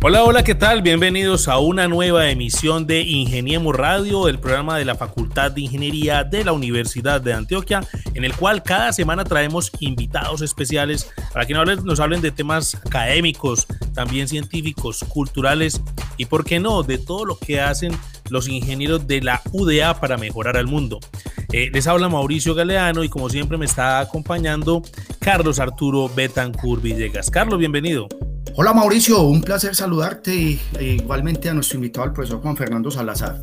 Hola, hola, ¿qué tal? Bienvenidos a una nueva emisión de Ingeniemos Radio, el programa de la Facultad de Ingeniería de la Universidad de Antioquia, en el cual cada semana traemos invitados especiales para que nos hablen de temas académicos, también científicos, culturales y, por qué no, de todo lo que hacen los ingenieros de la UDA para mejorar al mundo. Eh, les habla Mauricio Galeano y como siempre me está acompañando Carlos Arturo Betancourt Villegas. Carlos, bienvenido. Hola Mauricio, un placer saludarte e igualmente a nuestro invitado, el profesor Juan Fernando Salazar.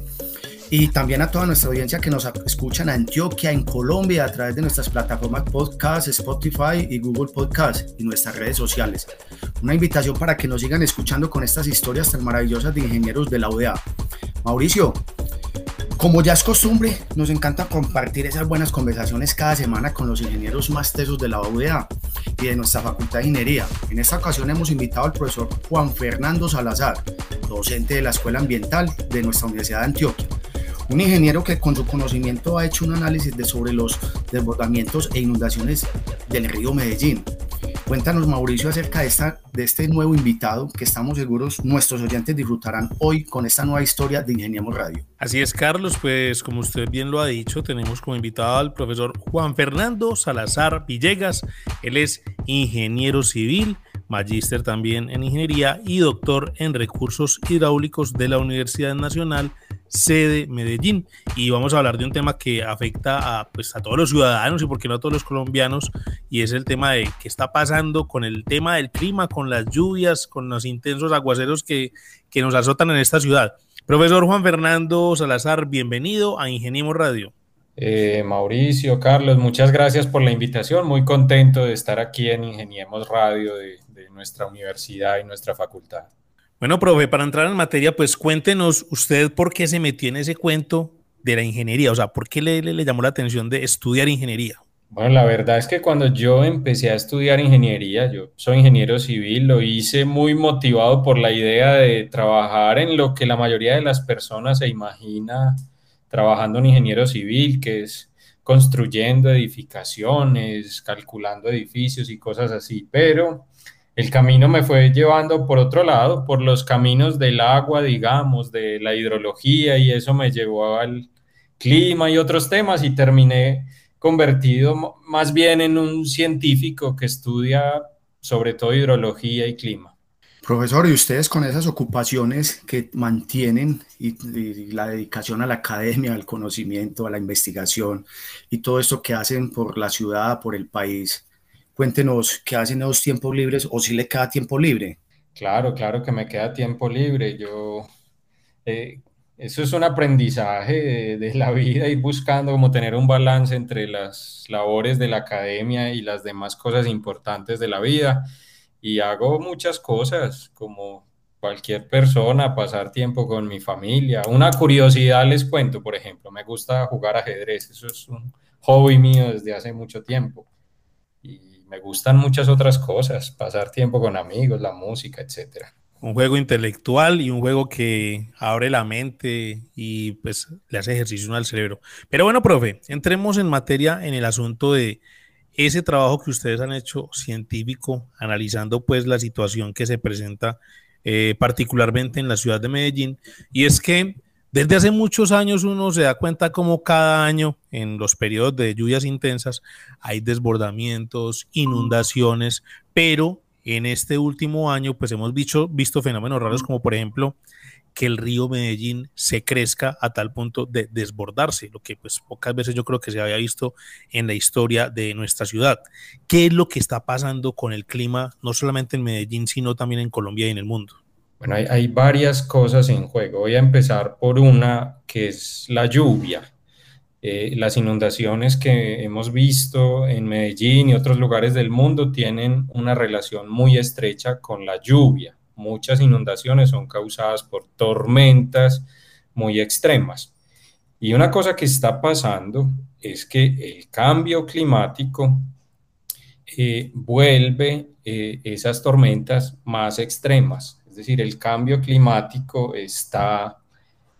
Y también a toda nuestra audiencia que nos escucha en Antioquia, en Colombia, a través de nuestras plataformas podcast, Spotify y Google Podcast y nuestras redes sociales. Una invitación para que nos sigan escuchando con estas historias tan maravillosas de ingenieros de la UDA. Mauricio, como ya es costumbre, nos encanta compartir esas buenas conversaciones cada semana con los ingenieros más tesos de la UDA y de nuestra Facultad de Ingeniería. En esta ocasión hemos invitado al profesor Juan Fernando Salazar, docente de la Escuela Ambiental de nuestra Universidad de Antioquia. Un ingeniero que con su conocimiento ha hecho un análisis de sobre los desbordamientos e inundaciones del río Medellín, Cuéntanos, Mauricio, acerca de, este nuevo invitado que estamos seguros nuestros oyentes disfrutarán hoy con esta nueva historia de Ingeniemos Radio. Así es, Carlos, pues como usted bien lo ha dicho, tenemos como invitado al profesor Juan Fernando Salazar Villegas. Él es ingeniero civil, magíster también en ingeniería y doctor en recursos hidráulicos de la Universidad Nacional sede Medellín y vamos a hablar de un tema que afecta a, pues, a todos los ciudadanos y por qué no a todos los colombianos y es el tema de qué está pasando con el tema del clima, con las lluvias, con los intensos aguaceros que, que nos azotan en esta ciudad. Profesor Juan Fernando Salazar, bienvenido a Ingeniemos Radio. Eh, Mauricio, Carlos, muchas gracias por la invitación. Muy contento de estar aquí en Ingeniemos Radio de nuestra universidad y nuestra facultad. Bueno, profe, para entrar en materia, pues cuéntenos usted por qué se metió en ese cuento de la ingeniería, o sea, ¿por qué le, llamó la atención de estudiar ingeniería? Bueno, la verdad es que cuando yo empecé a estudiar ingeniería, yo soy ingeniero civil, lo hice muy motivado por la idea de trabajar en lo que la mayoría de las personas se imagina trabajando en ingeniero civil, que es construyendo edificaciones, calculando edificios y cosas así, pero el camino me fue llevando por otro lado, por los caminos del agua, digamos, de la hidrología, y eso me llevó al clima y otros temas, y terminé convertido más bien en un científico que estudia sobre todo hidrología y clima. Profesor, y ustedes con esas ocupaciones que mantienen y, la dedicación a la academia, al conocimiento, a la investigación y todo esto que hacen por la ciudad, por el país, Cuéntenos qué hacen en los tiempos libres o si le queda tiempo libre. Claro, claro que me queda tiempo libre. Yo, eh, eso es un aprendizaje de, la vida, ir buscando como tener un balance entre las labores de la academia y las demás cosas importantes de la vida. Y hago muchas cosas, como cualquier persona, pasar tiempo con mi familia. Una curiosidad les cuento, por ejemplo, me gusta jugar ajedrez, eso es un hobby mío desde hace mucho tiempo me gustan muchas otras cosas, pasar tiempo con amigos, la música, etcétera. Un juego intelectual y un juego que abre la mente y pues le hace ejercicio al cerebro. Pero bueno, profe, entremos en materia en el asunto de ese trabajo que ustedes han hecho científico, analizando pues la situación que se presenta eh, particularmente en la ciudad de Medellín. Y es que desde hace muchos años uno se da cuenta como cada año en los periodos de lluvias intensas hay desbordamientos, inundaciones, pero en este último año pues hemos visto, visto fenómenos raros como por ejemplo que el río Medellín se crezca a tal punto de desbordarse, lo que pues pocas veces yo creo que se había visto en la historia de nuestra ciudad. ¿Qué es lo que está pasando con el clima, no solamente en Medellín, sino también en Colombia y en el mundo? Bueno, hay, varias cosas en juego. Voy a empezar por una que es la lluvia. Eh, las inundaciones que hemos visto en Medellín y otros lugares del mundo tienen una relación muy estrecha con la lluvia. Muchas inundaciones son causadas por tormentas muy extremas. Y una cosa que está pasando es que el cambio climático eh, vuelve eh, esas tormentas más extremas. Es decir, el cambio climático está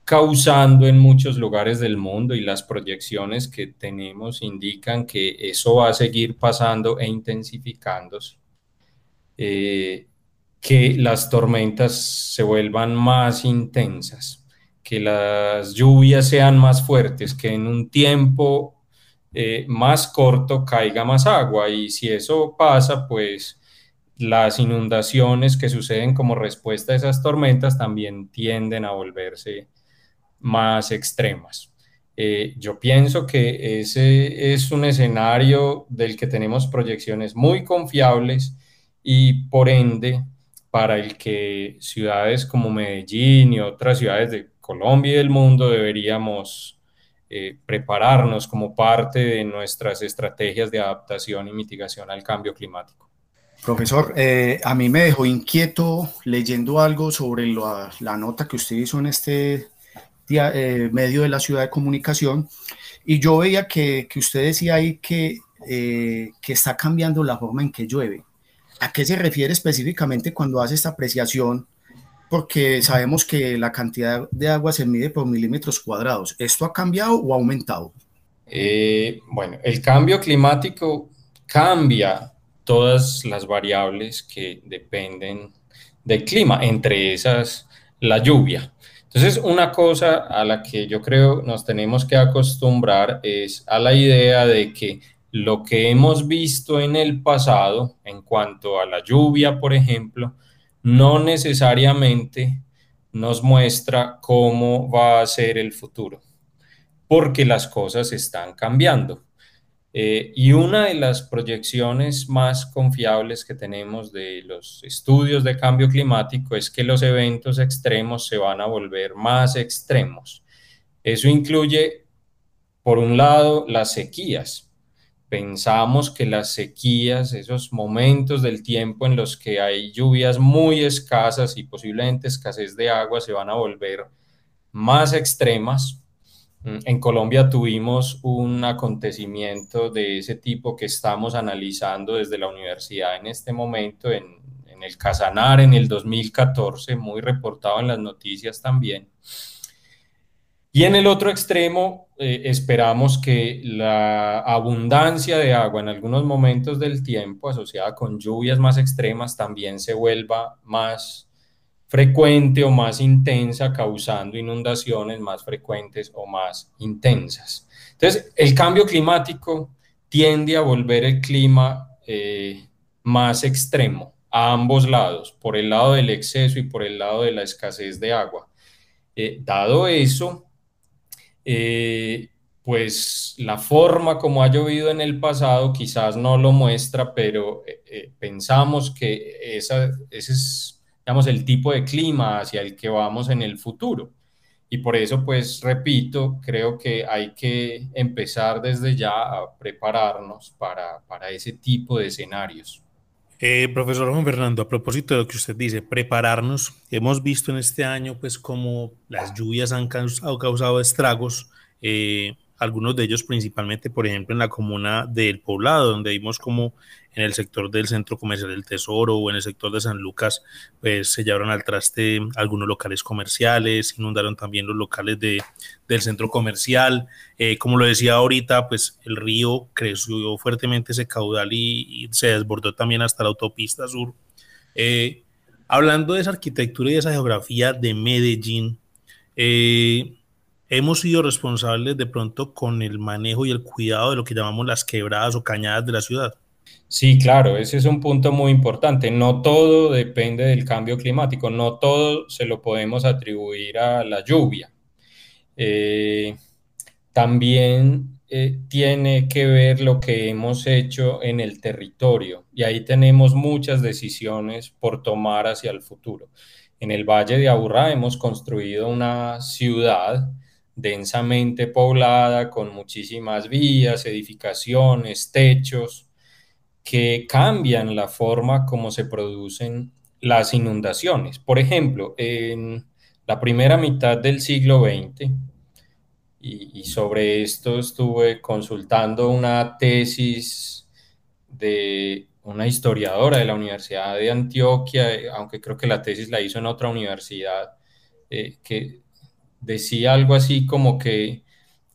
causando en muchos lugares del mundo y las proyecciones que tenemos indican que eso va a seguir pasando e intensificándose. Eh, que las tormentas se vuelvan más intensas, que las lluvias sean más fuertes, que en un tiempo eh, más corto caiga más agua y si eso pasa, pues las inundaciones que suceden como respuesta a esas tormentas también tienden a volverse más extremas. Eh, yo pienso que ese es un escenario del que tenemos proyecciones muy confiables y por ende para el que ciudades como Medellín y otras ciudades de Colombia y del mundo deberíamos eh, prepararnos como parte de nuestras estrategias de adaptación y mitigación al cambio climático. Profesor, eh, a mí me dejó inquieto leyendo algo sobre la nota que usted hizo en este eh, medio de la ciudad de comunicación, y yo veía que, que usted decía ahí que, eh, que está cambiando la forma en que llueve. ¿A qué se refiere específicamente cuando hace esta apreciación? Porque sabemos que la cantidad de agua se mide por milímetros cuadrados. ¿Esto ha cambiado o ha aumentado? Bueno, el cambio climático cambia todas las variables que dependen del clima, entre esas la lluvia. Entonces, una cosa a la que yo creo nos tenemos que acostumbrar es a la idea de que lo que hemos visto en el pasado, en cuanto a la lluvia, por ejemplo, no necesariamente nos muestra cómo va a ser el futuro, porque las cosas están cambiando. Eh, y una de las proyecciones más confiables que tenemos de los estudios de cambio climático es que los eventos extremos se van a volver más extremos. Eso incluye, por un lado, las sequías. Pensamos que las sequías, esos momentos del tiempo en los que hay lluvias muy escasas y posiblemente escasez de agua, se van a volver más extremas en Colombia tuvimos un acontecimiento de ese tipo que estamos analizando desde la universidad en este momento, en, el Casanar en el 2014, muy reportado en las noticias también. Y en el otro extremo, eh, esperamos que la abundancia de agua en algunos momentos del tiempo asociada con lluvias más extremas también se vuelva más frecuente o más intensa, causando inundaciones más frecuentes o más intensas. Entonces, el cambio climático tiende a volver el clima eh, más extremo a ambos lados, por el lado del exceso y por el lado de la escasez de agua. Eh, dado eso, eh, pues la forma como ha llovido en el pasado quizás no lo muestra, pero pensamos que esa, ese es digamos, el tipo de clima hacia el que vamos en el futuro. Y por eso, pues, repito, creo que hay que empezar desde ya a prepararnos para, para ese tipo de escenarios. Eh, profesor Juan Fernando, a propósito de lo que usted dice, prepararnos, hemos visto en este año, pues, como las lluvias han causado, causado estragos, eh, algunos de ellos principalmente, por ejemplo, en la comuna del Poblado, donde vimos como en el sector del Centro Comercial del Tesoro o en el sector de San Lucas, pues se llevaron al traste algunos locales comerciales, inundaron también los locales de, del centro comercial. Eh, como lo decía ahorita, pues el río creció fuertemente ese caudal y, se desbordó también hasta la autopista sur. Eh, hablando de esa arquitectura y de esa geografía de Medellín, eh, hemos sido responsables de pronto con el manejo y el cuidado de lo que llamamos las quebradas o cañadas de la ciudad. Sí, claro, ese es un punto muy importante. No todo depende del cambio climático, no todo se lo podemos atribuir a la lluvia. Eh, también eh, tiene que ver lo que hemos hecho en el territorio y ahí tenemos muchas decisiones por tomar hacia el futuro. En el Valle de Aburrá hemos construido una ciudad densamente poblada con muchísimas vías, edificaciones, techos, que cambian la forma como se producen las inundaciones. Por ejemplo, en la primera mitad del siglo XX y, sobre esto estuve consultando una tesis de una historiadora de la Universidad de Antioquia, aunque creo que la tesis la hizo en otra universidad, eh, que decía algo así como que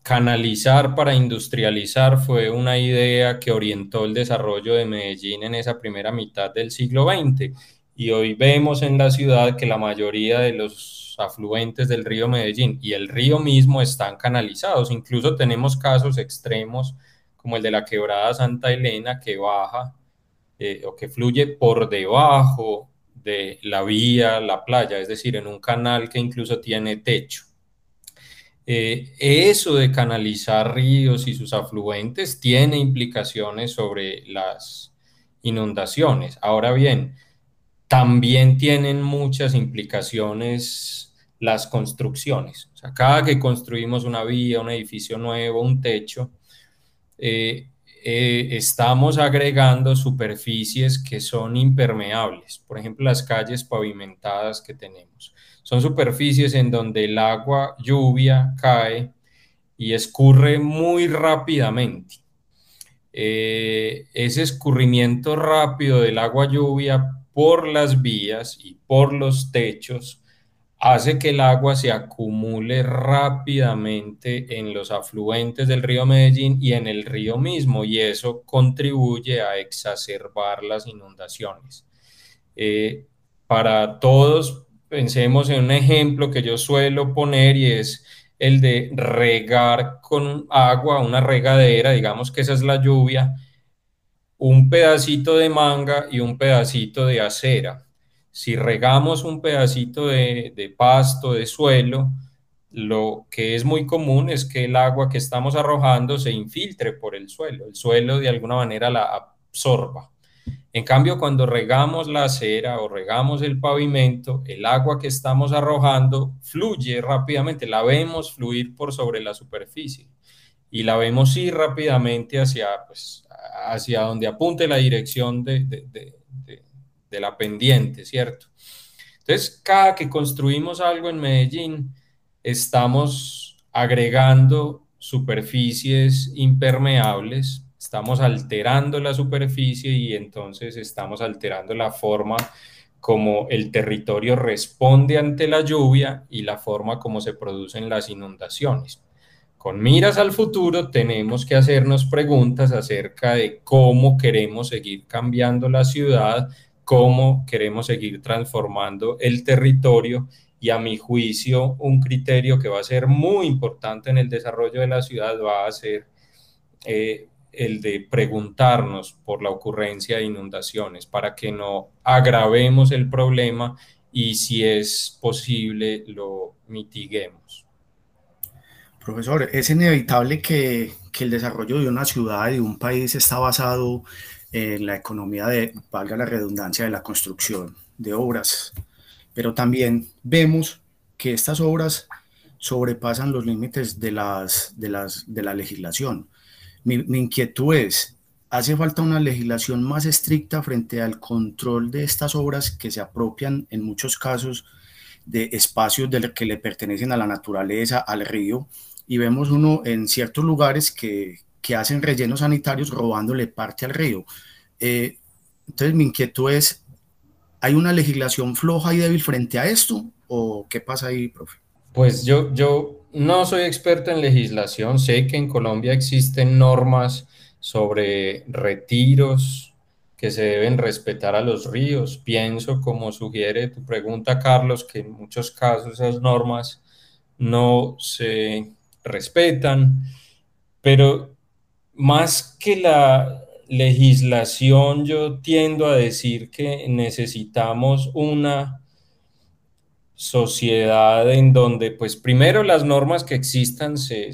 canalizar para industrializar fue una idea que orientó el desarrollo de Medellín en esa primera mitad del siglo XX. Y hoy vemos en la ciudad que la mayoría de los afluentes del río Medellín y el río mismo están canalizados. Incluso tenemos casos extremos como el de la quebrada Santa Elena que baja eh, o que fluye por debajo de la vía, la playa, es decir, en un canal que incluso tiene techo. Eh, eso de canalizar ríos y sus afluentes tiene implicaciones sobre las inundaciones. Ahora bien, también tienen muchas implicaciones las construcciones. O sea, cada que construimos una vía, un edificio nuevo, un techo, eh, eh, estamos agregando superficies que son impermeables. Por ejemplo, las calles pavimentadas que tenemos. Son superficies en donde el agua lluvia cae y escurre muy rápidamente. Eh, ese escurrimiento rápido del agua lluvia por las vías y por los techos hace que el agua se acumule rápidamente en los afluentes del río Medellín y en el río mismo, y eso contribuye a exacerbar las inundaciones. Eh, para todos Pensemos en un ejemplo que yo suelo poner y es el de regar con agua, una regadera, digamos que esa es la lluvia, un pedacito de manga y un pedacito de acera. Si regamos un pedacito de, de pasto, de suelo, lo que es muy común es que el agua que estamos arrojando se infiltre por el suelo, el suelo de alguna manera la absorba. En cambio, cuando regamos la acera o regamos el pavimento, el agua que estamos arrojando fluye rápidamente, la vemos fluir por sobre la superficie y la vemos ir rápidamente hacia, pues, hacia donde apunte la dirección de, de la pendiente, ¿cierto? Entonces, cada que construimos algo en Medellín, estamos agregando superficies impermeables estamos alterando la superficie y entonces estamos alterando la forma como el territorio responde ante la lluvia y la forma como se producen las inundaciones. Con miras al futuro tenemos que hacernos preguntas acerca de cómo queremos seguir cambiando la ciudad, cómo queremos seguir transformando el territorio y a mi juicio un criterio que va a ser muy importante en el desarrollo de la ciudad va a ser eh, el de preguntarnos por la ocurrencia de inundaciones para que no agravemos el problema y si es posible lo mitiguemos. Profesor, es inevitable que, que el desarrollo de una ciudad y de un país está basado en la economía de, valga la redundancia, de la construcción de obras, pero también vemos que estas obras sobrepasan los límites de, las, de, las, de la legislación mi, inquietud es, ¿hace falta una legislación más estricta frente al control de estas obras que se apropian en muchos casos de espacios de que le pertenecen a la naturaleza, al río? Y vemos uno en ciertos lugares que, que hacen rellenos sanitarios robándole parte al río. Eh, entonces mi inquietud es, ¿hay una legislación floja y débil frente a esto? ¿O qué pasa ahí, profe? Pues yo, yo no soy experto en legislación, sé que en Colombia existen normas sobre retiros que se deben respetar a los ríos. Pienso, como sugiere tu pregunta, Carlos, que en muchos casos esas normas no se respetan, pero más que la legislación, yo tiendo a decir que necesitamos una sociedad en donde, pues primero las normas que existan se,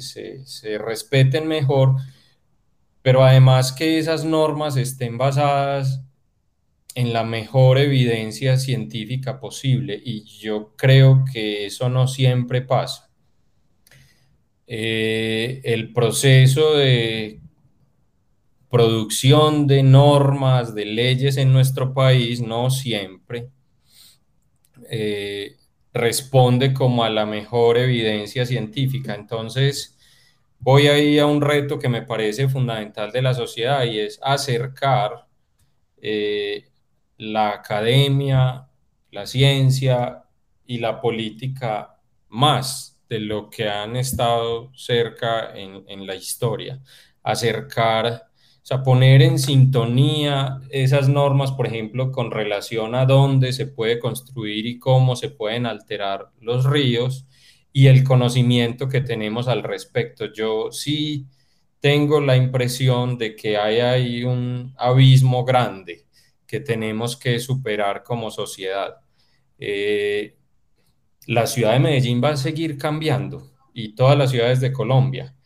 respeten mejor, pero además que esas normas estén basadas en la mejor evidencia científica posible y yo creo que eso no siempre pasa. Eh, el proceso de producción de normas, de leyes en nuestro país no siempre eh, responde como a la mejor evidencia científica. Entonces, voy ahí a un reto que me parece fundamental de la sociedad y es acercar eh, la academia, la ciencia y la política más de lo que han estado cerca en, en la historia. Acercar sea, poner en sintonía esas normas, por ejemplo, con relación a dónde se puede construir y cómo se pueden alterar los ríos y el conocimiento que tenemos al respecto. Yo sí tengo la impresión de que hay ahí un abismo grande que tenemos que superar como sociedad. Eh, la ciudad de Medellín va a seguir cambiando y todas las ciudades de Colombia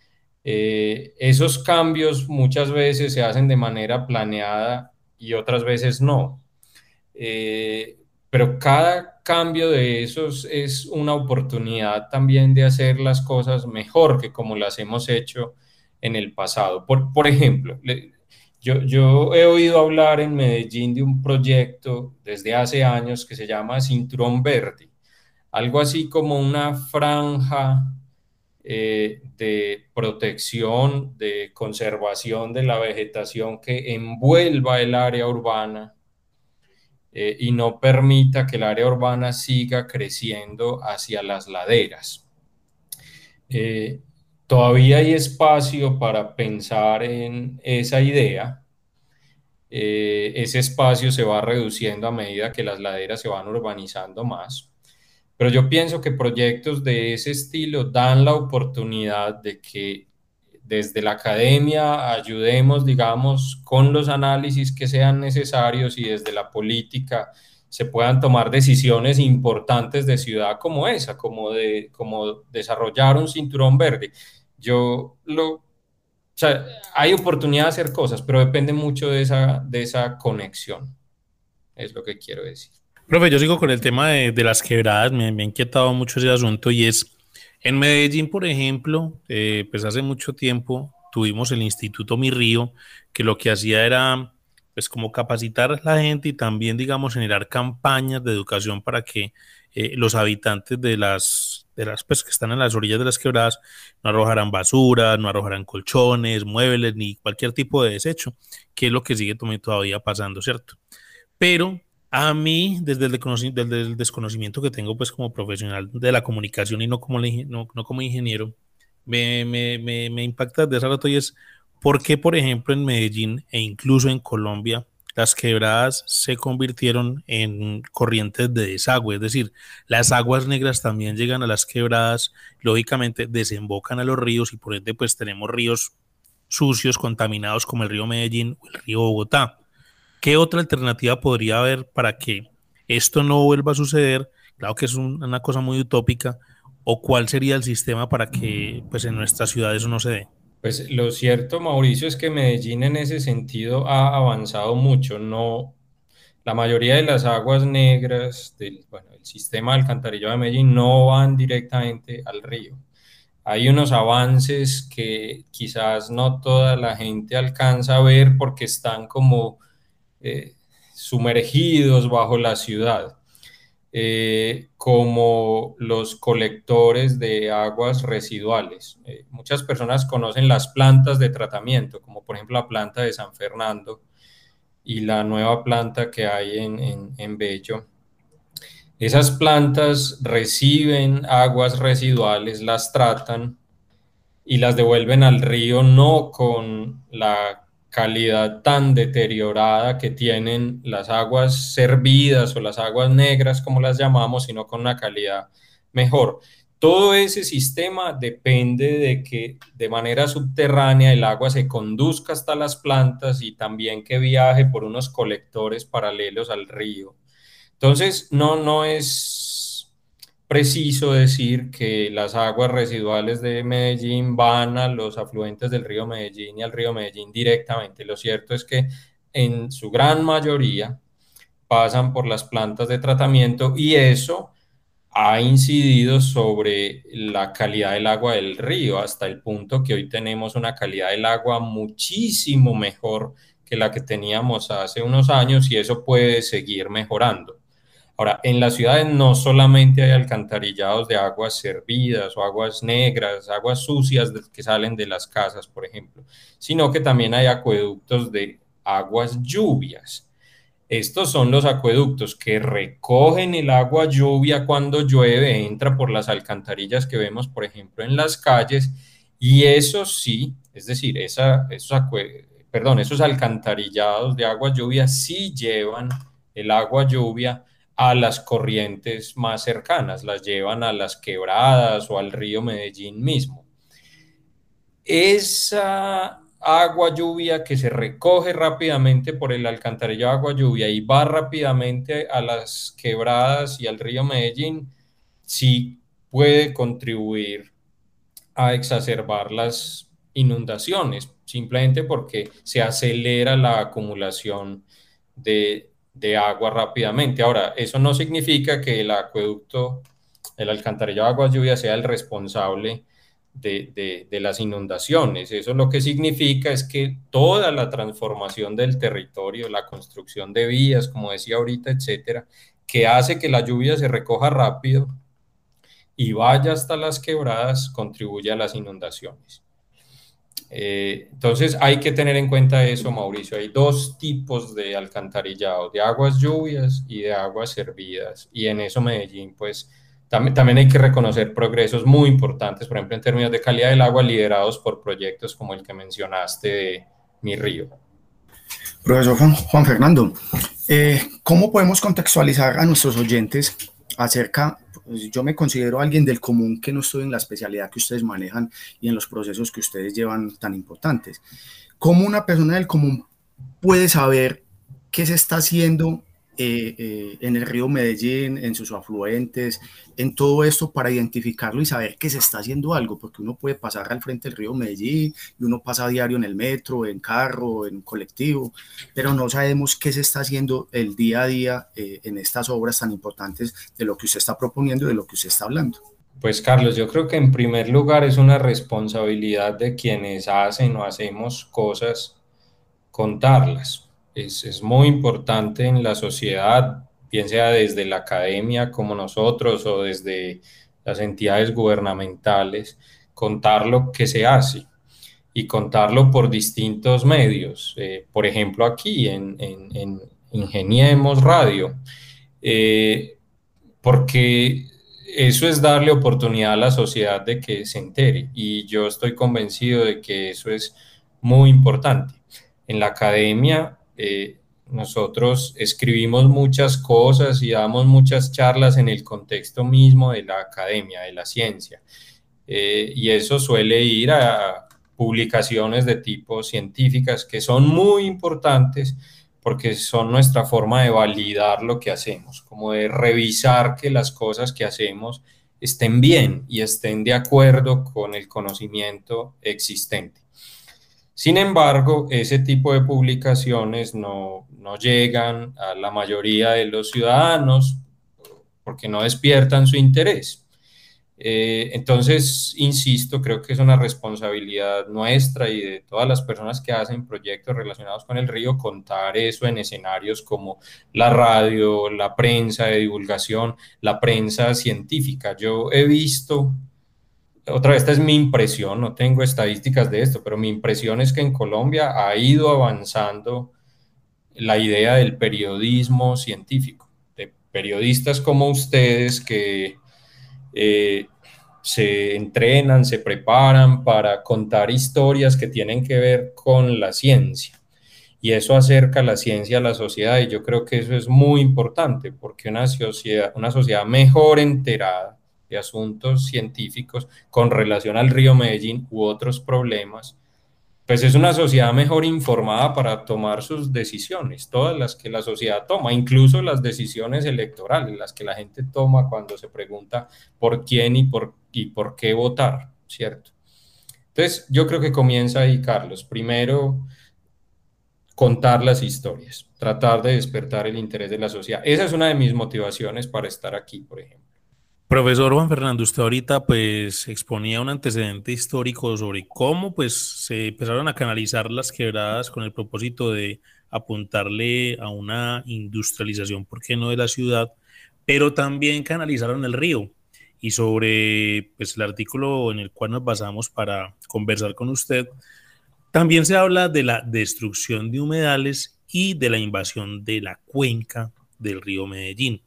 eh, esos cambios muchas veces se hacen de manera planeada y otras veces no. Eh, pero cada cambio de esos es una oportunidad también de hacer las cosas mejor que como las hemos hecho en el pasado. Por, por ejemplo, yo, yo he oído hablar en Medellín de un proyecto desde hace años que se llama Cinturón Verde, algo así como una franja eh, de protección, de conservación de la vegetación que envuelva el área urbana eh, y no permita que el área urbana siga creciendo hacia las laderas. Eh, todavía hay espacio para pensar en esa idea. ese espacio se va reduciendo a medida que las laderas se van urbanizando más pero yo pienso que proyectos de ese estilo dan la oportunidad de que desde la academia ayudemos, digamos, con los análisis que sean necesarios y desde la política se puedan tomar decisiones importantes de ciudad como esa, como de como desarrollar un cinturón verde. Yo lo, o sea, hay oportunidad de hacer cosas, pero depende mucho de esa, de esa conexión, es lo que quiero decir. Profe, yo sigo con el tema de, las quebradas, me, ha inquietado mucho ese asunto y es, en Medellín, por ejemplo, eh, pues hace mucho tiempo tuvimos el Instituto Mi Río, que lo que hacía era, pues como capacitar a la gente y también, digamos, generar campañas de educación para que eh, los habitantes de las, de las, pues que están en las orillas de las quebradas no arrojaran basura, no arrojaran colchones, muebles, ni cualquier tipo de desecho, que es lo que sigue todavía pasando, ¿cierto? Pero a mí, desde el, desconocimiento que tengo pues como profesional de la comunicación y no como, ingeniero, me, me, impacta de ese rato y es por qué, por ejemplo, en Medellín e incluso en Colombia, las quebradas se convirtieron en corrientes de desagüe, es decir, las aguas negras también llegan a las quebradas, lógicamente desembocan a los ríos y por ende pues tenemos ríos sucios, contaminados como el río Medellín o el río Bogotá. ¿Qué otra alternativa podría haber para que esto no vuelva a suceder? Claro que es una cosa muy utópica. ¿O cuál sería el sistema para que pues, en nuestra ciudad eso no se dé? Pues lo cierto, Mauricio, es que Medellín en ese sentido ha avanzado mucho. No, la mayoría de las aguas negras del bueno, el sistema alcantarillado de Medellín no van directamente al río. Hay unos avances que quizás no toda la gente alcanza a ver porque están como eh, sumergidos bajo la ciudad, eh, como los colectores de aguas residuales. Eh, muchas personas conocen las plantas de tratamiento, como por ejemplo la planta de San Fernando y la nueva planta que hay en, en Bello. Esas plantas reciben aguas residuales, las tratan y las devuelven al río no con la calidad tan deteriorada que tienen las aguas servidas o las aguas negras, como las llamamos, sino con una calidad mejor. Todo ese sistema depende de que de manera subterránea el agua se conduzca hasta las plantas y también que viaje por unos colectores paralelos al río. Entonces, no, no es preciso decir que las aguas residuales de Medellín van a los afluentes del río Medellín y al río Medellín directamente. Lo cierto es que en su gran mayoría pasan por las plantas de tratamiento y eso ha incidido sobre la calidad del agua del río hasta el punto que hoy tenemos una calidad del agua muchísimo mejor que la que teníamos hace unos años y eso puede seguir mejorando. Ahora, en las ciudades no solamente hay alcantarillados de aguas servidas o aguas negras, aguas sucias que salen de las casas, por ejemplo, sino que también hay acueductos de aguas lluvias. Estos son los acueductos que recogen el agua lluvia cuando llueve, entra por las alcantarillas que vemos, por ejemplo, en las calles, y eso sí, es decir, esos, esos alcantarillados de agua lluvia sí llevan el agua lluvia a las corrientes más cercanas, las llevan a las quebradas o al río Medellín mismo. Esa agua lluvia que se recoge rápidamente por el alcantarillado agua lluvia y va rápidamente a las quebradas y al río Medellín, sí puede contribuir a exacerbar las inundaciones, simplemente porque se acelera la acumulación de, de agua rápidamente. Ahora, eso no significa que el acueducto, el alcantarillado de agua lluvia sea el responsable de, de, las inundaciones. Eso lo que significa es que toda la transformación del territorio, la construcción de vías, como decía ahorita, etcétera, que hace que la lluvia se recoja rápido y vaya hasta las quebradas, contribuye a las inundaciones. Eh, entonces hay que tener en cuenta eso, Mauricio. Hay dos tipos de alcantarillado, de aguas lluvias y de aguas servidas. Y en eso Medellín, pues también, hay que reconocer progresos muy importantes, por ejemplo, en términos de calidad del agua, liderados por proyectos como el que mencionaste de Mi Río. Profesor Juan, Fernando, eh, ¿cómo podemos contextualizar a nuestros oyentes acerca yo me considero alguien del común que no estoy en la especialidad que ustedes manejan y en los procesos que ustedes llevan tan importantes. ¿Cómo una persona del común puede saber qué se está haciendo eh, eh, en el río Medellín, en sus afluentes, en todo esto para identificarlo y saber que se está haciendo algo, porque uno puede pasar al frente del río Medellín y uno pasa a diario en el metro, en carro, en colectivo, pero no sabemos qué se está haciendo el día a día eh, en estas obras tan importantes de lo que usted está proponiendo y de lo que usted está hablando. Pues Carlos, yo creo que en primer lugar es una responsabilidad de quienes hacen o hacemos cosas contarlas es, muy importante en la sociedad, bien sea desde la academia como nosotros o desde las entidades gubernamentales, contar lo que se hace y contarlo por distintos medios. Eh, por ejemplo, aquí en, Ingeniemos Radio, eh, porque eso es darle oportunidad a la sociedad de que se entere y yo estoy convencido de que eso es muy importante. En la academia eh, nosotros escribimos muchas cosas y damos muchas charlas en el contexto mismo de la academia, de la ciencia. Eh, y eso suele ir a publicaciones de tipo científicas que son muy importantes porque son nuestra forma de validar lo que hacemos, como de revisar que las cosas que hacemos estén bien y estén de acuerdo con el conocimiento existente. Sin embargo, ese tipo de publicaciones no, llegan a la mayoría de los ciudadanos porque no despiertan su interés. Eh, entonces, insisto, creo que es una responsabilidad nuestra y de todas las personas que hacen proyectos relacionados con el río contar eso en escenarios como la radio, la prensa de divulgación, la prensa científica. Yo he visto otra vez, esta es mi impresión, no tengo estadísticas de esto, pero mi impresión es que en Colombia ha ido avanzando la idea del periodismo científico, de periodistas como ustedes que eh, se entrenan, se preparan para contar historias que tienen que ver con la ciencia. Y eso acerca la ciencia a la sociedad y yo creo que eso es muy importante porque una sociedad, una sociedad mejor enterada de asuntos científicos con relación al río Medellín u otros problemas, pues es una sociedad mejor informada para tomar sus decisiones, todas las que la sociedad toma, incluso las decisiones electorales, las que la gente toma cuando se pregunta por quién y por, y por qué votar, ¿cierto? Entonces, yo creo que comienza ahí, Carlos. Primero, contar las historias, tratar de despertar el interés de la sociedad. Esa es una de mis motivaciones para estar aquí, por ejemplo. Profesor Juan Fernando, usted ahorita pues exponía un antecedente histórico sobre cómo pues se empezaron a canalizar las quebradas con el propósito de apuntarle a una industrialización, ¿por qué no de la ciudad? pero también canalizaron el río. Y sobre pues, el artículo en el cual nos basamos para conversar con usted, también se habla de la destrucción de humedales y de la invasión de la cuenca del río Medellín.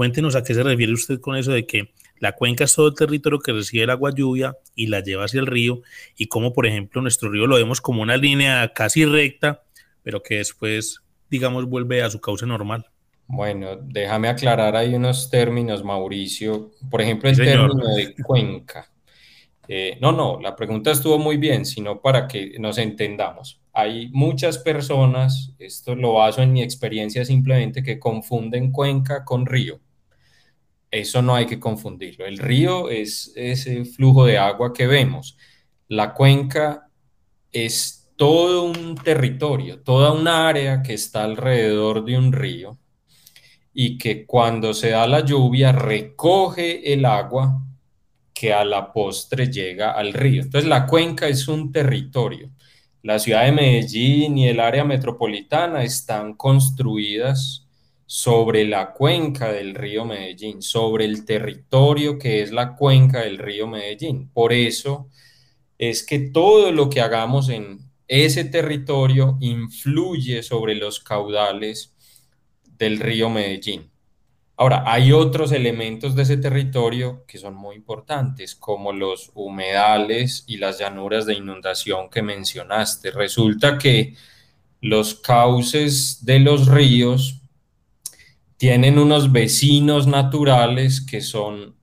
Cuéntenos a qué se refiere usted con eso de que la cuenca es todo el territorio que recibe el agua lluvia y la lleva hacia el río y como por ejemplo nuestro río lo vemos como una línea casi recta, pero que después, digamos, vuelve a su cauce normal. Bueno, déjame aclarar ahí unos términos, Mauricio. Por ejemplo, el término de cuenca. Eh, no, no, la pregunta estuvo muy bien, sino para que nos entendamos. Hay muchas personas, esto lo baso en mi experiencia simplemente, que confunden cuenca con río. Eso no hay que confundirlo. El río es ese flujo de agua que vemos. La cuenca es todo un territorio, toda un área que está alrededor de un río y que cuando se da la lluvia recoge el agua que a la postre llega al río. Entonces la cuenca es un territorio. La ciudad de Medellín y el área metropolitana están construidas sobre la cuenca del río Medellín, sobre el territorio que es la cuenca del río Medellín. Por eso es que todo lo que hagamos en ese territorio influye sobre los caudales del río Medellín. Ahora, hay otros elementos de ese territorio que son muy importantes, como los humedales y las llanuras de inundación que mencionaste. Resulta que los cauces de los ríos tienen unos vecinos naturales que son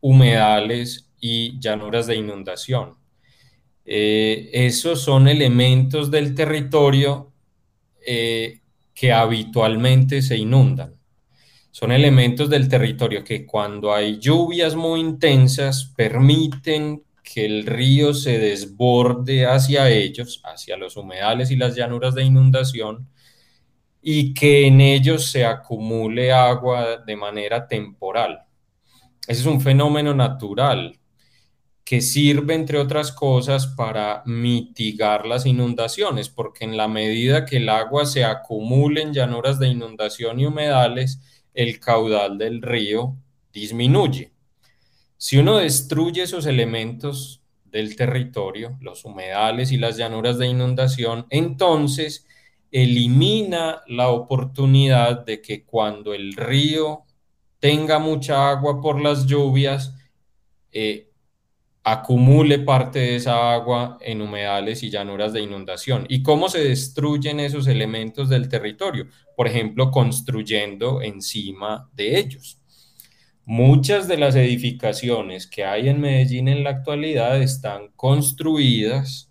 humedales y llanuras de inundación. Eh, esos son elementos del territorio eh, que habitualmente se inundan. Son elementos del territorio que cuando hay lluvias muy intensas permiten que el río se desborde hacia ellos, hacia los humedales y las llanuras de inundación, y que en ellos se acumule agua de manera temporal. Ese es un fenómeno natural que sirve, entre otras cosas, para mitigar las inundaciones, porque en la medida que el agua se acumule en llanuras de inundación y humedales, el caudal del río disminuye. Si uno destruye esos elementos del territorio, los humedales y las llanuras de inundación, entonces elimina la oportunidad de que cuando el río tenga mucha agua por las lluvias, eh, acumule parte de esa agua en humedales y llanuras de inundación. ¿Y cómo se destruyen esos elementos del territorio? Por ejemplo, construyendo encima de ellos. Muchas de las edificaciones que hay en Medellín en la actualidad están construidas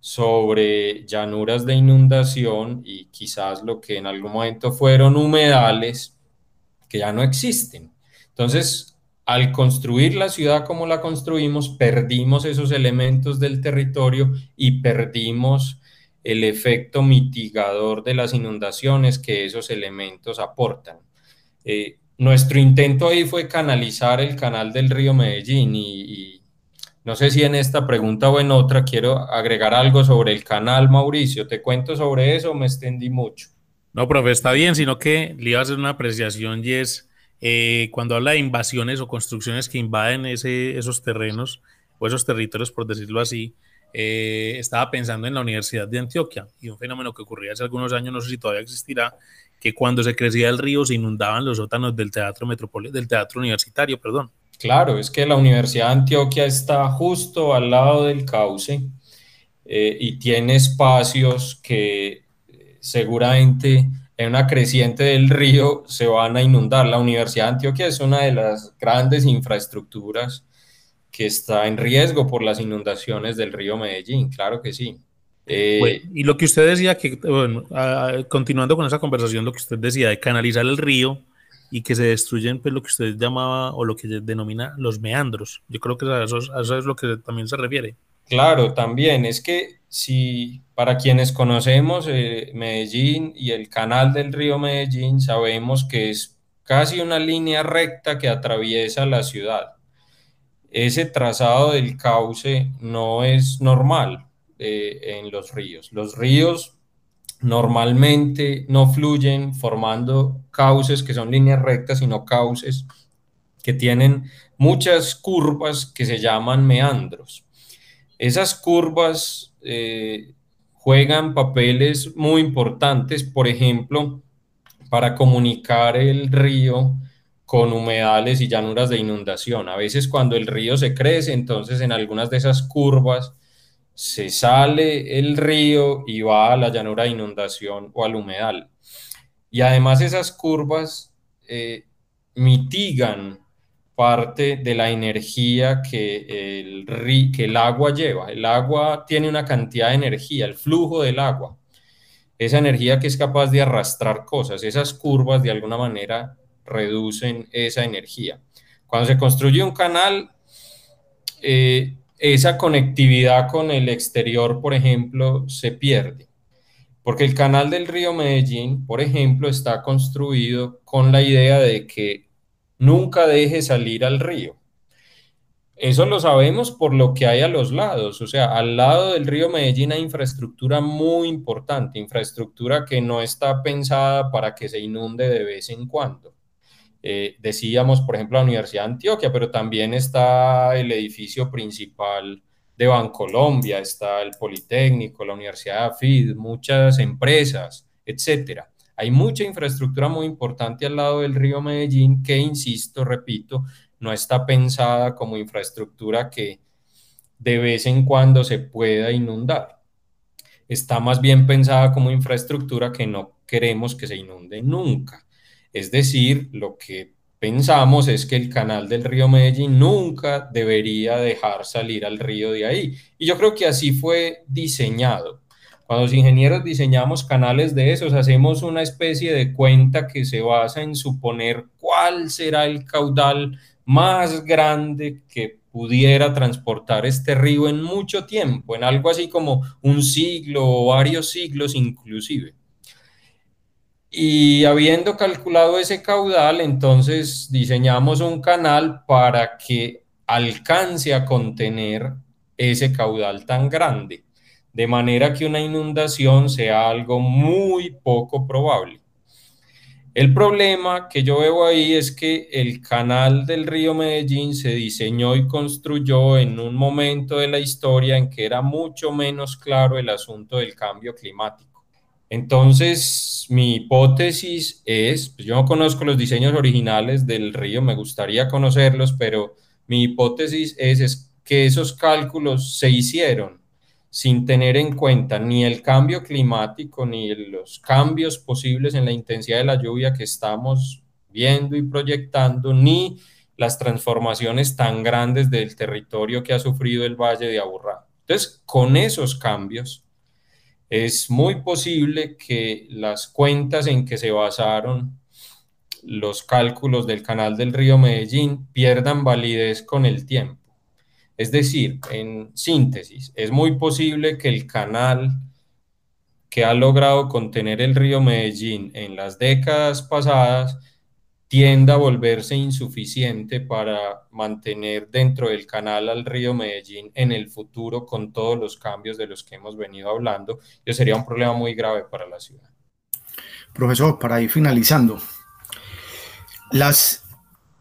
sobre llanuras de inundación y quizás lo que en algún momento fueron humedales que ya no existen. Entonces, al construir la ciudad como la construimos, perdimos esos elementos del territorio y perdimos el efecto mitigador de las inundaciones que esos elementos aportan. Eh, nuestro intento ahí fue canalizar el canal del río Medellín y no sé si en esta pregunta o en otra quiero agregar algo sobre el canal, Mauricio. ¿Te cuento sobre eso o me extendí mucho? No, profe, está bien, sino que le iba a hacer una apreciación y es eh, cuando habla de invasiones o construcciones que invaden esos terrenos o esos territorios, por decirlo así, eh, estaba pensando en la Universidad de Antioquia y un fenómeno que ocurría hace algunos años, no sé si todavía existirá, que cuando se crecía el río se inundaban los sótanos del teatro metropol del teatro universitario, perdón. Claro, es que la Universidad de Antioquia está justo al lado del cauce eh, y tiene espacios que eh, seguramente en una creciente del río se van a inundar. La Universidad de Antioquia es una de las grandes infraestructuras que está en riesgo por las inundaciones del río Medellín, claro que sí. Eh, y lo que usted decía, que continuando con esa conversación, lo que usted decía de canalizar el río, y que se destruyen pues lo que usted llamaba o lo que denomina los meandros. Yo creo que a eso, es lo que también se refiere. Claro, también es que si para quienes conocemos eh, Medellín y el canal del río Medellín, sabemos que es casi una línea recta que atraviesa la ciudad. Ese trazado del cauce no es normal eh, en los ríos. Los ríos normalmente no fluyen formando cauces que son líneas rectas, sino cauces que tienen muchas curvas que se llaman meandros. Esas curvas eh, juegan papeles muy importantes, por ejemplo, para comunicar el río con humedales y llanuras de inundación. A veces cuando el río se crece, entonces en algunas de esas curvas se sale el río y va a la llanura de inundación o al humedal. Y además esas curvas eh, mitigan parte de la energía que el, que el agua lleva. El agua tiene una cantidad de energía, el flujo del agua. Esa energía que es capaz de arrastrar cosas, esas curvas de alguna manera reducen esa energía. Cuando se construye un canal, eh, esa conectividad con el exterior, por ejemplo, se pierde. Porque el canal del río Medellín, por ejemplo, está construido con la idea de que nunca deje salir al río. Eso lo sabemos por lo que hay a los lados. O sea, al lado del río Medellín hay infraestructura muy importante, infraestructura que no está pensada para que se inunde de vez en cuando. Eh, decíamos, por ejemplo, la Universidad de Antioquia, pero también está el edificio principal de Bancolombia, está el Politécnico, la Universidad de AFID, muchas empresas, etcétera. Hay mucha infraestructura muy importante al lado del río Medellín que, insisto, repito, no está pensada como infraestructura que de vez en cuando se pueda inundar. Está más bien pensada como infraestructura que no queremos que se inunde nunca. Es decir, lo que pensamos es que el canal del río Medellín nunca debería dejar salir al río de ahí. Y yo creo que así fue diseñado. Cuando los ingenieros diseñamos canales de esos, hacemos una especie de cuenta que se basa en suponer cuál será el caudal más grande que pudiera transportar este río en mucho tiempo, en algo así como un siglo o varios siglos inclusive. Y habiendo calculado ese caudal, entonces diseñamos un canal para que alcance a contener ese caudal tan grande, de manera que una inundación sea algo muy poco probable. El problema que yo veo ahí es que el canal del río Medellín se diseñó y construyó en un momento de la historia en que era mucho menos claro el asunto del cambio climático. Entonces, mi hipótesis es, pues yo no conozco los diseños originales del río, me gustaría conocerlos, pero mi hipótesis es, es que esos cálculos se hicieron sin tener en cuenta ni el cambio climático, ni los cambios posibles en la intensidad de la lluvia que estamos viendo y proyectando, ni las transformaciones tan grandes del territorio que ha sufrido el Valle de Aburrá. Entonces, con esos cambios, es muy posible que las cuentas en que se basaron los cálculos del canal del río Medellín pierdan validez con el tiempo. Es decir, en síntesis, es muy posible que el canal que ha logrado contener el río Medellín en las décadas pasadas tienda a volverse insuficiente para mantener dentro del canal al río Medellín en el futuro con todos los cambios de los que hemos venido hablando. Eso sería un problema muy grave para la ciudad. Profesor, para ir finalizando, las,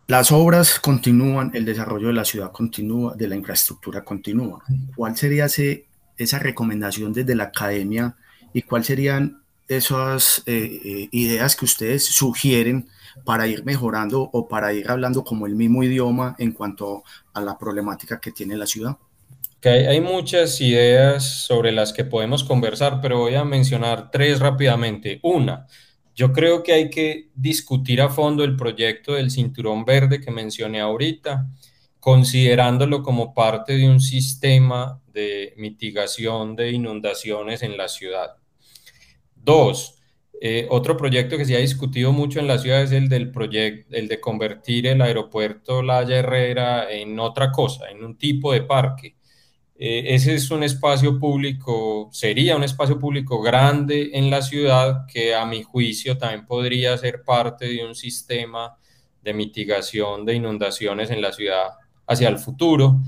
las obras continúan, el desarrollo de la ciudad continúa, de la infraestructura continúa. ¿Cuál sería ese, esa recomendación desde la academia y cuáles serían esas eh, eh, ideas que ustedes sugieren para ir mejorando o para ir hablando como el mismo idioma en cuanto a la problemática que tiene la ciudad? hay, muchas ideas sobre las que podemos conversar, pero voy a mencionar tres rápidamente. Una, yo creo que hay que discutir a fondo el proyecto del cinturón verde que mencioné ahorita, considerándolo como parte de un sistema de mitigación de inundaciones en la ciudad. Dos, eh, otro proyecto que se ha discutido mucho en la ciudad es el del proyecto, el de convertir el aeropuerto La Herrera en otra cosa, en un tipo de parque. Eh, ese es un espacio público, sería un espacio público grande en la ciudad que a mi juicio también podría ser parte de un sistema de mitigación de inundaciones en la ciudad hacia el futuro.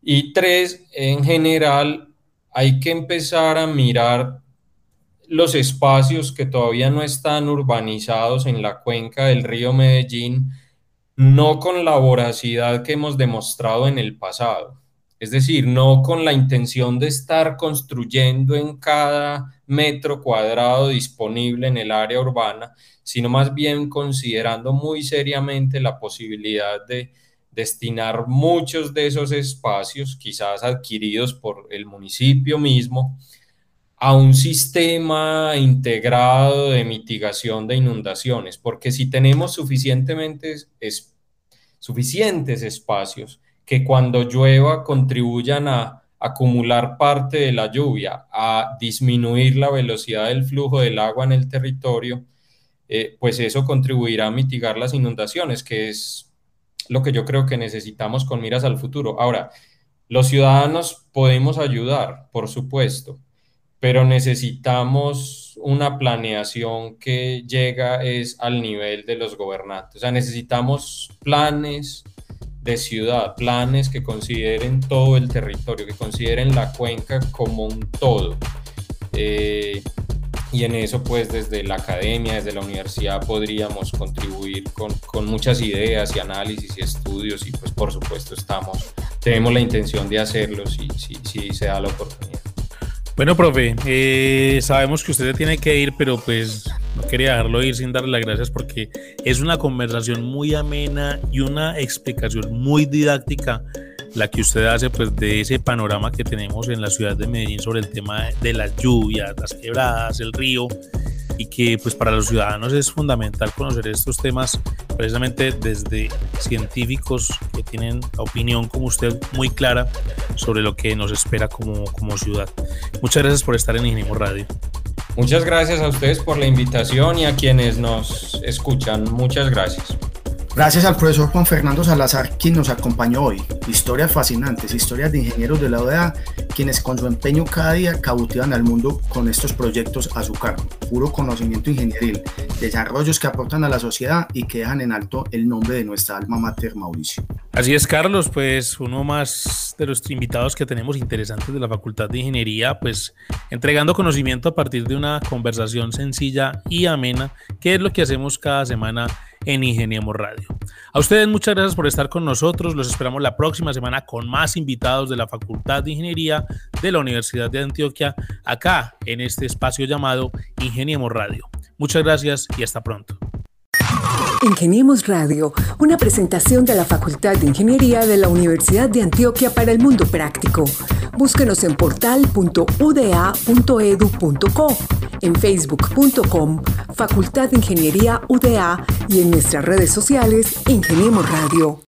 Y tres, en general, hay que empezar a mirar los espacios que todavía no están urbanizados en la cuenca del río Medellín, no con la voracidad que hemos demostrado en el pasado. Es decir, no con la intención de estar construyendo en cada metro cuadrado disponible en el área urbana, sino más bien considerando muy seriamente la posibilidad de destinar muchos de esos espacios, quizás adquiridos por el municipio mismo, a un sistema integrado de mitigación de inundaciones, porque si tenemos suficientemente suficientes espacios que cuando llueva contribuyan a acumular parte de la lluvia, a disminuir la velocidad del flujo del agua en el territorio, eh, pues eso contribuirá a mitigar las inundaciones, que es lo que yo creo que necesitamos con miras al futuro. Ahora, los ciudadanos podemos ayudar, por supuesto, pero necesitamos una planeación que llega es al nivel de los gobernantes. O sea, necesitamos planes de ciudad, planes que consideren todo el territorio, que consideren la cuenca como un todo. Eh, y en eso pues desde la academia, desde la universidad podríamos contribuir con, con, muchas ideas y análisis y estudios y pues por supuesto estamos, tenemos la intención de hacerlo si, si, si se da la oportunidad. Bueno, profe, eh, sabemos que usted tiene que ir, pero pues no quería dejarlo ir sin darle las gracias porque es una conversación muy amena y una explicación muy didáctica la que usted hace pues de ese panorama que tenemos en la ciudad de Medellín sobre el tema de las lluvias, las quebradas, el río y que pues para los ciudadanos es fundamental conocer estos temas precisamente desde científicos que tienen la opinión como usted muy clara sobre lo que nos espera como, como ciudad. Muchas gracias por estar en Ingenimo Radio. Muchas gracias a ustedes por la invitación y a quienes nos escuchan. Muchas gracias. Gracias al profesor Juan Fernando Salazar, quien nos acompañó hoy. Historias fascinantes, historias de ingenieros de la OEA, quienes con su empeño cada día cautivan al mundo con estos proyectos a su cargo. Puro conocimiento ingenieril, desarrollos que aportan a la sociedad y que dejan en alto el nombre de nuestra alma mater, Mauricio. Así es, Carlos, pues uno más de los invitados que tenemos interesantes de la Facultad de Ingeniería, pues entregando conocimiento a partir de una conversación sencilla y amena, que es lo que hacemos cada semana en Ingeniemos Radio. A ustedes muchas gracias por estar con nosotros. Los esperamos la próxima semana con más invitados de la Facultad de Ingeniería de la Universidad de Antioquia, acá en este espacio llamado Ingeniemos Radio. Muchas gracias y hasta pronto. Ingeniemos Radio, una presentación de la Facultad de Ingeniería de la Universidad de Antioquia para el mundo práctico. Búsquenos en portal.uda.edu.co, en facebook.com, Facultad de Ingeniería UDA y en nuestras redes sociales Ingeniemos Radio.